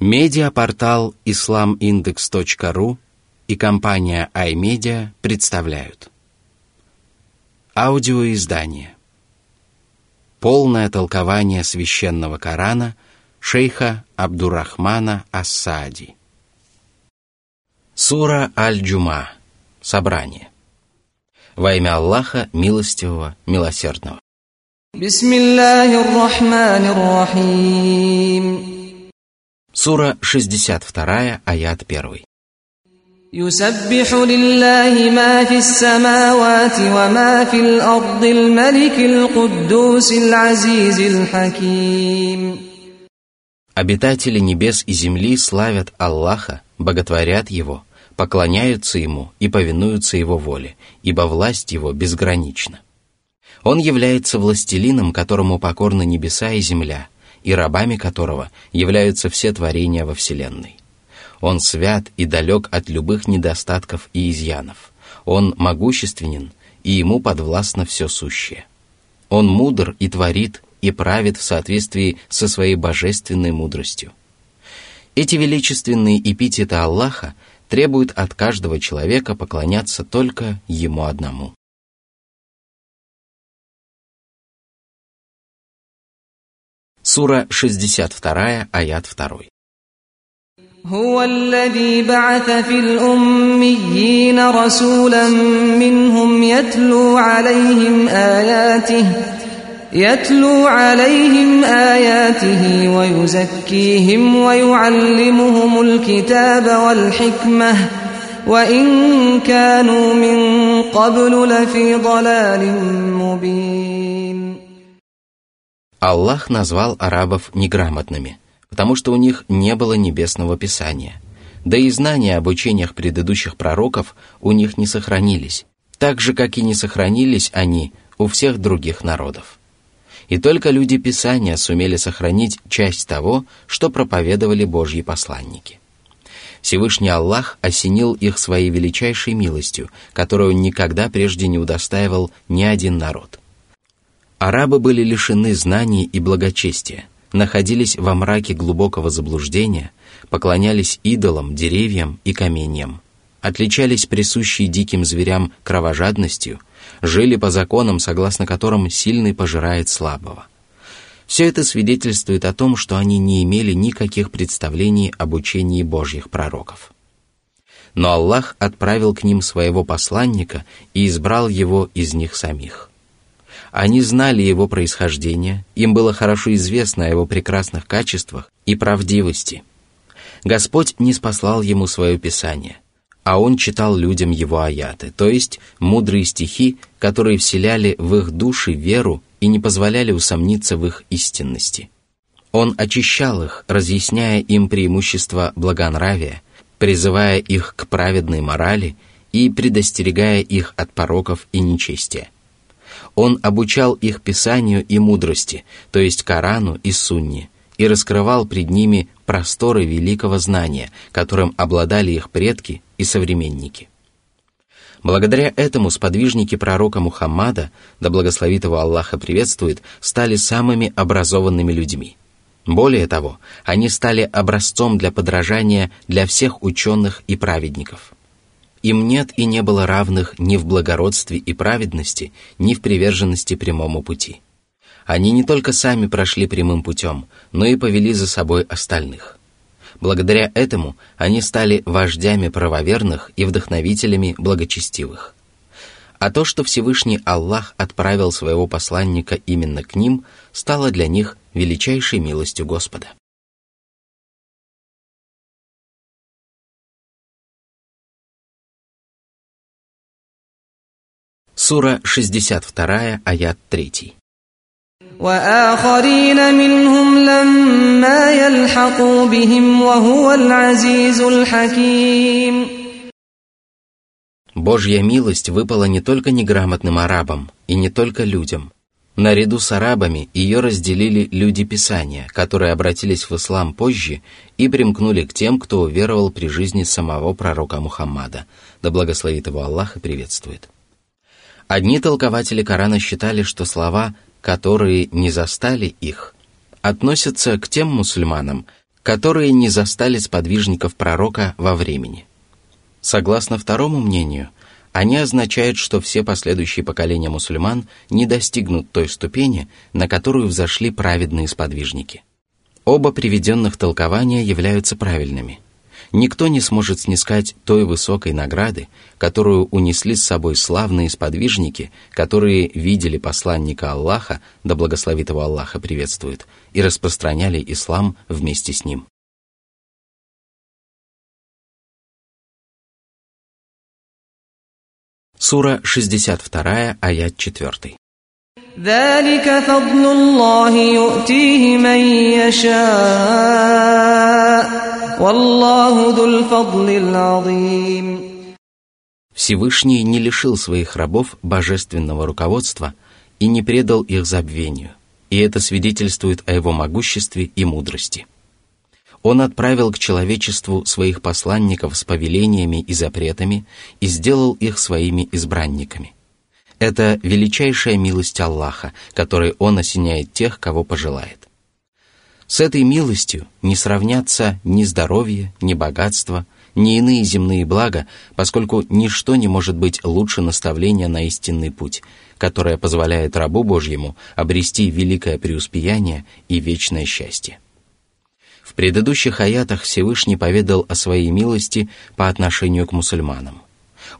Медиапортал islamindex.ru и компания iMedia представляют. Аудиоиздание. Полное толкование священного Корана шейха Абдурахмана Ассади. Сура Аль-Джума. Собрание. Во имя Аллаха, милостивого, милосердного. Бисмиллахир-Рахманир-Рахим Сура 62, аят 1. يسبح لله ما في السماوات وما في الأرض الملك القدوس العزيز الحكيم Обитатели небес и земли славят Аллаха, боготворят Его, поклоняются Ему и повинуются Его воле, ибо власть Его безгранична. Он является властелином, которому покорны небеса и земля – и рабами которого являются все творения во Вселенной. Он свят и далек от любых недостатков и изъянов. Он могущественен, и ему подвластно все сущее. Он мудр и творит, и правит в соответствии со своей божественной мудростью. Эти величественные эпитеты Аллаха требуют от каждого человека поклоняться только Ему одному. Сура 62, аят 2. هو الذي بعث في الأميين رسولا منهم يتلو عليهم آياته يتلو عليهم آياته ويزكيهم ويعلمهم الكتاب والحكمة وإن كانوا من قبل لفي ضلال مبين Аллах назвал арабов неграмотными, потому что у них не было небесного писания. Да и знания об учениях предыдущих пророков у них не сохранились, так же, как и не сохранились они у всех других народов. И только люди Писания сумели сохранить часть того, что проповедовали Божьи посланники. Всевышний Аллах осенил их своей величайшей милостью, которую никогда прежде не удостаивал ни один народ – Арабы были лишены знаний и благочестия, находились во мраке глубокого заблуждения, поклонялись идолам, деревьям и каменьям, отличались присущей диким зверям кровожадностью, жили по законам, согласно которым сильный пожирает слабого. Все это свидетельствует о том, что они не имели никаких представлений об учении Божьих пророков. Но Аллах отправил к ним своего посланника и избрал его из них самих. Они знали его происхождение, им было хорошо известно о его прекрасных качествах и правдивости. Господь не спаслал ему свое Писание, а он читал людям его аяты, то есть мудрые стихи, которые вселяли в их души веру и не позволяли усомниться в их истинности. Он очищал их, разъясняя им преимущества благонравия, призывая их к праведной морали и предостерегая их от пороков и нечестия – он обучал их писанию и мудрости, то есть Корану и Сунне, и раскрывал пред ними просторы великого знания, которым обладали их предки и современники. Благодаря этому сподвижники пророка Мухаммада, да благословит его Аллаха приветствует, стали самыми образованными людьми. Более того, они стали образцом для подражания для всех ученых и праведников – им нет и не было равных ни в благородстве и праведности, ни в приверженности прямому пути. Они не только сами прошли прямым путем, но и повели за собой остальных. Благодаря этому они стали вождями правоверных и вдохновителями благочестивых. А то, что Всевышний Аллах отправил своего посланника именно к ним, стало для них величайшей милостью Господа. Сура 62, аят 3. وآخرين منهم لما يلحقوا بهم وهو العزيز الحكيم Божья милость выпала не только неграмотным арабам и не только людям. Наряду с арабами ее разделили люди Писания, которые обратились в ислам позже и примкнули к тем, кто уверовал при жизни самого пророка Мухаммада, да благословит его Аллах и приветствует. Одни толкователи Корана считали, что слова «которые не застали их» относятся к тем мусульманам, которые не застали сподвижников пророка во времени. Согласно второму мнению, они означают, что все последующие поколения мусульман не достигнут той ступени, на которую взошли праведные сподвижники. Оба приведенных толкования являются правильными Никто не сможет снискать той высокой награды, которую унесли с собой славные сподвижники, которые видели посланника Аллаха, да благословит его Аллаха приветствует, и распространяли ислам вместе с ним. Сура 62, аят 4. ذلك فضل الله يؤتيه من يشاء Всевышний не лишил своих рабов божественного руководства и не предал их забвению, и это свидетельствует о его могуществе и мудрости. Он отправил к человечеству своих посланников с повелениями и запретами и сделал их своими избранниками. Это величайшая милость Аллаха, которой Он осеняет тех, кого пожелает. С этой милостью не сравнятся ни здоровье, ни богатство, ни иные земные блага, поскольку ничто не может быть лучше наставления на истинный путь, которое позволяет рабу Божьему обрести великое преуспеяние и вечное счастье. В предыдущих аятах Всевышний поведал о своей милости по отношению к мусульманам.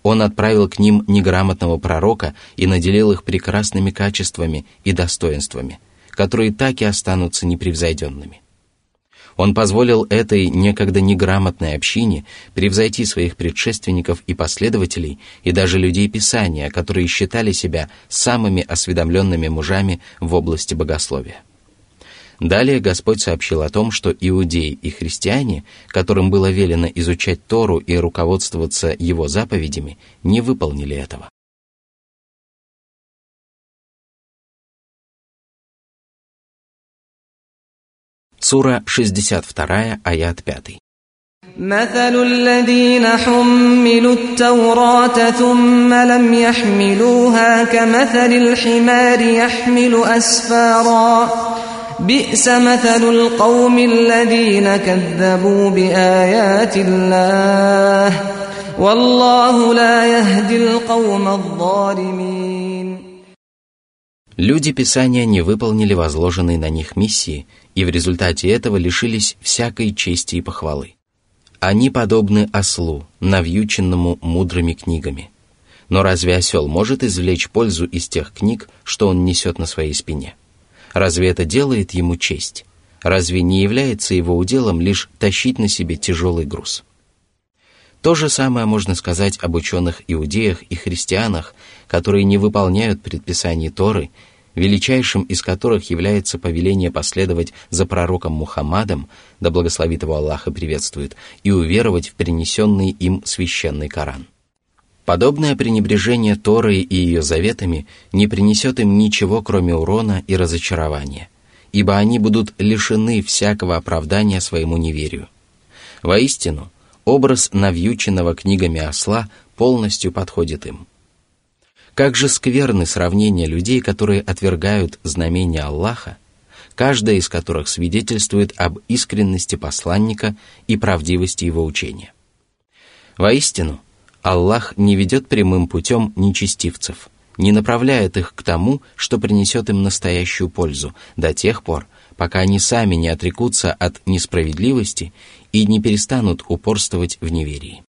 Он отправил к ним неграмотного пророка и наделил их прекрасными качествами и достоинствами, которые так и останутся непревзойденными. Он позволил этой некогда неграмотной общине превзойти своих предшественников и последователей и даже людей Писания, которые считали себя самыми осведомленными мужами в области богословия. Далее Господь сообщил о том, что иудеи и христиане, которым было велено изучать Тору и руководствоваться его заповедями, не выполнили этого. Сура 62, аят 5. مثل الذين حملوا التوراة ثم لم يحملوها كمثل الحمار يحمل أسفاراً بئس مثل القوم الذين كذبوا بآيات الله والله لا يهدي القوم الظالمين Люди Писания не выполнили возложенные на них миссии и в результате этого лишились всякой чести и похвалы. Они подобны ослу, навьюченному мудрыми книгами. Но разве осел может извлечь пользу из тех книг, что он несет на своей спине? Разве это делает ему честь? Разве не является его уделом лишь тащить на себе тяжелый груз? То же самое можно сказать об ученых иудеях и христианах, которые не выполняют предписаний Торы, величайшим из которых является повеление последовать за пророком Мухаммадом, да благословит его Аллах и приветствует, и уверовать в принесенный им священный Коран. Подобное пренебрежение Торой и ее заветами не принесет им ничего, кроме урона и разочарования, ибо они будут лишены всякого оправдания своему неверию. Воистину, образ навьюченного книгами осла полностью подходит им. Как же скверны сравнения людей, которые отвергают знамения Аллаха, каждая из которых свидетельствует об искренности посланника и правдивости его учения. Воистину, Аллах не ведет прямым путем нечестивцев, не направляет их к тому, что принесет им настоящую пользу, до тех пор, пока они сами не отрекутся от несправедливости и не перестанут упорствовать в неверии.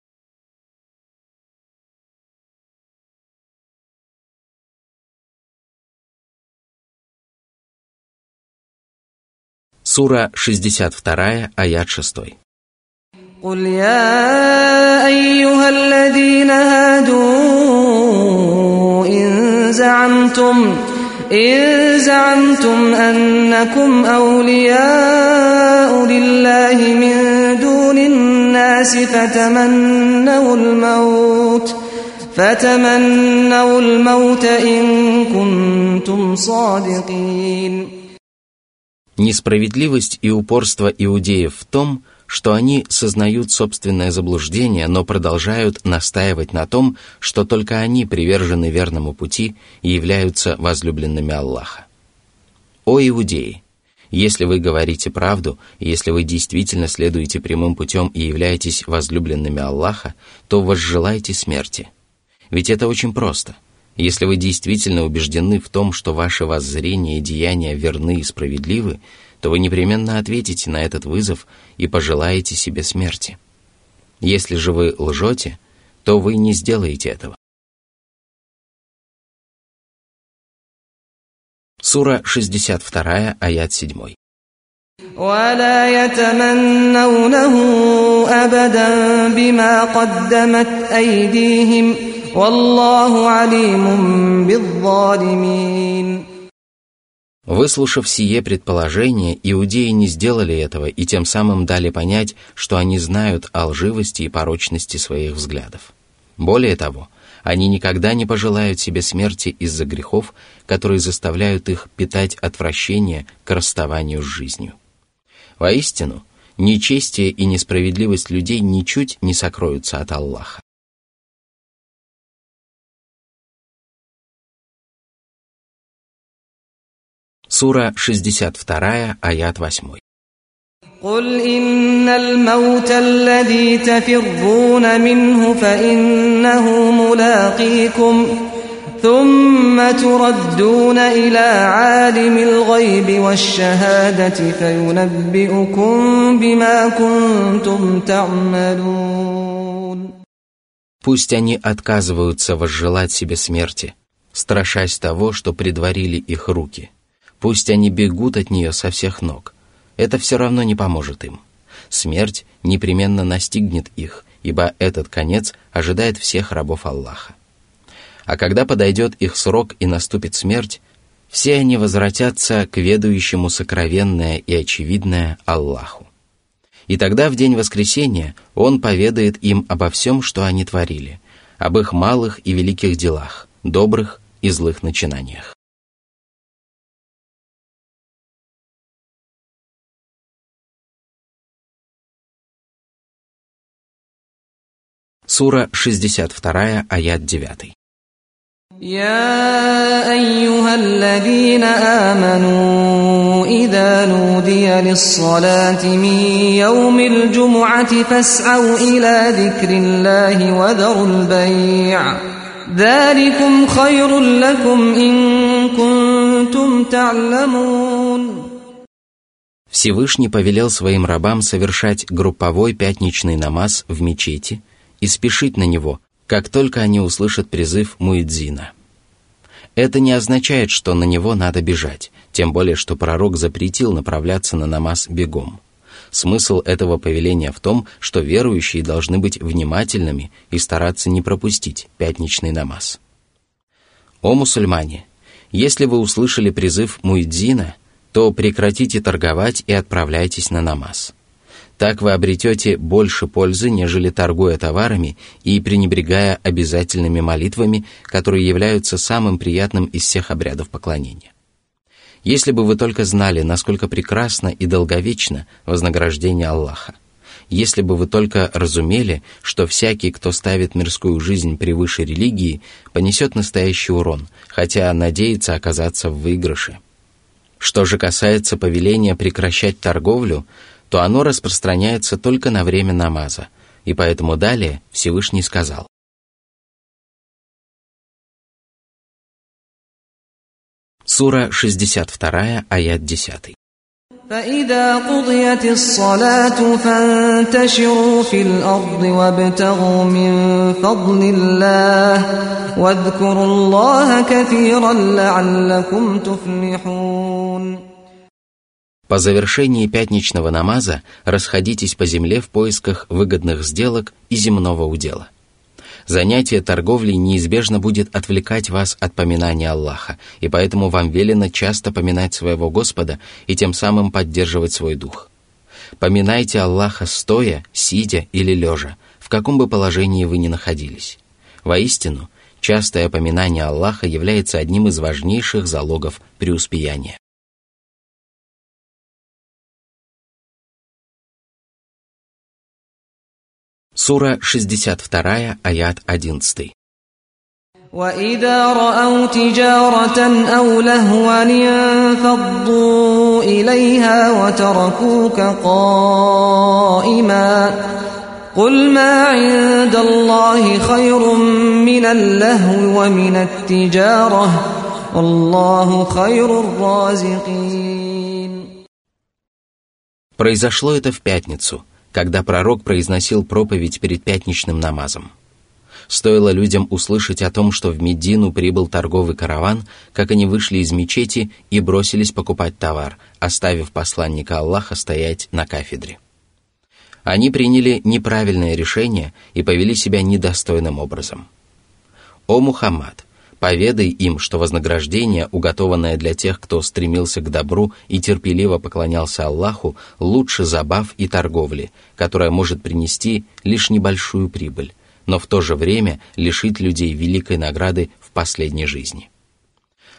Сура 62, аят 6. قل يا أيها الذين هادوا إن زعمتم إن زعمتم أنكم أولياء لله من دون الناس فتمنوا الموت فتمنوا الموت إن كنتم صادقين Несправедливость и упорство иудеев в том, что они сознают собственное заблуждение, но продолжают настаивать на том, что только они привержены верному пути и являются возлюбленными Аллаха. О иудеи! Если вы говорите правду, если вы действительно следуете прямым путем и являетесь возлюбленными Аллаха, то возжелайте смерти. Ведь это очень просто. Если вы действительно убеждены в том, что ваши воззрения и деяния верны и справедливы, то вы непременно ответите на этот вызов и пожелаете себе смерти. Если же вы лжете, то вы не сделаете этого. Сура 62, аят 7. ولا يتمنونه أبدا بما قدمت أيديهم Выслушав сие предположение, иудеи не сделали этого и тем самым дали понять, что они знают о лживости и порочности своих взглядов. Более того, они никогда не пожелают себе смерти из-за грехов, которые заставляют их питать отвращение к расставанию с жизнью. Воистину, нечестие и несправедливость людей ничуть не сокроются от Аллаха. Сура 62, аят 8. قل إن الموت الذي تفرون منه فإنه ملاقيكم ثم تردون إلى عالم الغيب والشهادة فينبئكم بما كنتم تعملون Пусть они отказываются возжелать себе смерти, страшась того, что предварили их руки. Пусть они бегут от нее со всех ног это все равно не поможет им. Смерть непременно настигнет их, ибо этот конец ожидает всех рабов Аллаха. А когда подойдет их срок и наступит смерть, все они возвратятся к ведающему сокровенное и очевидное Аллаху. И тогда в день воскресения Он поведает им обо всем, что они творили, об их малых и великих делах, добрых и злых начинаниях. Сура 62, аят 9. يا أيها الذين آمنوا إذا نودي للصلاة من يوم الجمعة فاسعوا إلى ذكر الله وذروا البيع ذلكم خير لكم إن كنتم تعلمون Всевышний повелел своим рабам совершать групповой пятничный намаз в мечети – и спешить на него, как только они услышат призыв Муэдзина. Это не означает, что на него надо бежать, тем более, что пророк запретил направляться на намаз бегом. Смысл этого повеления в том, что верующие должны быть внимательными и стараться не пропустить пятничный намаз. О мусульмане, если вы услышали призыв Муэдзина, то прекратите торговать и отправляйтесь на намаз. Так вы обретете больше пользы, нежели торгуя товарами и пренебрегая обязательными молитвами, которые являются самым приятным из всех обрядов поклонения. Если бы вы только знали, насколько прекрасно и долговечно вознаграждение Аллаха, если бы вы только разумели, что всякий, кто ставит мирскую жизнь превыше религии, понесет настоящий урон, хотя надеется оказаться в выигрыше. Что же касается повеления прекращать торговлю, то оно распространяется только на время намаза, и поэтому далее Всевышний сказал. Сура 62, аят 10. فإذا قضيت الصلاة فانتشروا في الأرض وابتغوا من فضل الله واذكروا الله كثيرا لعلكم تفلحون по завершении пятничного намаза расходитесь по земле в поисках выгодных сделок и земного удела. Занятие торговлей неизбежно будет отвлекать вас от поминания Аллаха, и поэтому вам велено часто поминать своего Господа и тем самым поддерживать свой дух. Поминайте Аллаха стоя, сидя или лежа, в каком бы положении вы ни находились. Воистину, частое поминание Аллаха является одним из важнейших залогов преуспеяния. Сура 62, аят 11. وإذا رأوا تجارة أو لهوا انفضوا إليها وتركوك قائما قل ما عند الله خير من اللهو ومن التجارة والله خير الرازقين Произошло это в пятницу, когда пророк произносил проповедь перед пятничным намазом. Стоило людям услышать о том, что в Медину прибыл торговый караван, как они вышли из мечети и бросились покупать товар, оставив посланника Аллаха стоять на кафедре. Они приняли неправильное решение и повели себя недостойным образом. «О Мухаммад, поведай им, что вознаграждение, уготованное для тех, кто стремился к добру и терпеливо поклонялся Аллаху, лучше забав и торговли, которая может принести лишь небольшую прибыль, но в то же время лишить людей великой награды в последней жизни.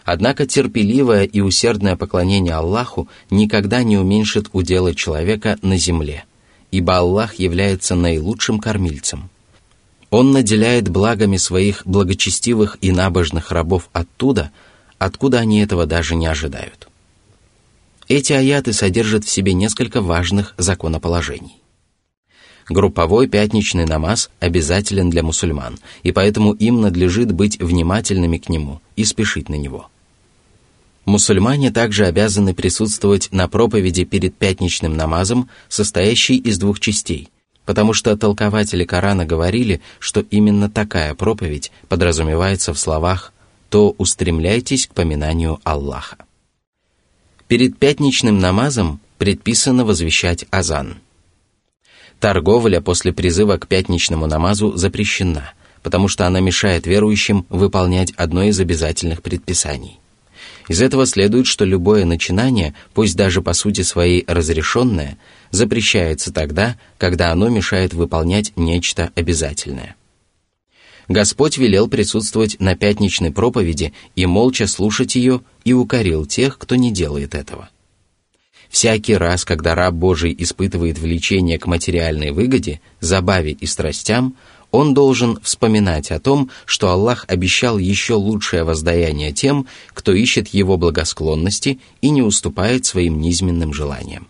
Однако терпеливое и усердное поклонение Аллаху никогда не уменьшит удела человека на земле, ибо Аллах является наилучшим кормильцем. Он наделяет благами своих благочестивых и набожных рабов оттуда, откуда они этого даже не ожидают. Эти аяты содержат в себе несколько важных законоположений. Групповой пятничный намаз обязателен для мусульман, и поэтому им надлежит быть внимательными к нему и спешить на него. Мусульмане также обязаны присутствовать на проповеди перед пятничным намазом, состоящей из двух частей, потому что толкователи Корана говорили, что именно такая проповедь подразумевается в словах «то устремляйтесь к поминанию Аллаха». Перед пятничным намазом предписано возвещать азан – Торговля после призыва к пятничному намазу запрещена, потому что она мешает верующим выполнять одно из обязательных предписаний. Из этого следует, что любое начинание, пусть даже по сути своей разрешенное, запрещается тогда, когда оно мешает выполнять нечто обязательное. Господь велел присутствовать на пятничной проповеди и молча слушать ее и укорил тех, кто не делает этого – Всякий раз, когда раб Божий испытывает влечение к материальной выгоде, забаве и страстям, он должен вспоминать о том, что Аллах обещал еще лучшее воздаяние тем, кто ищет его благосклонности и не уступает своим низменным желаниям.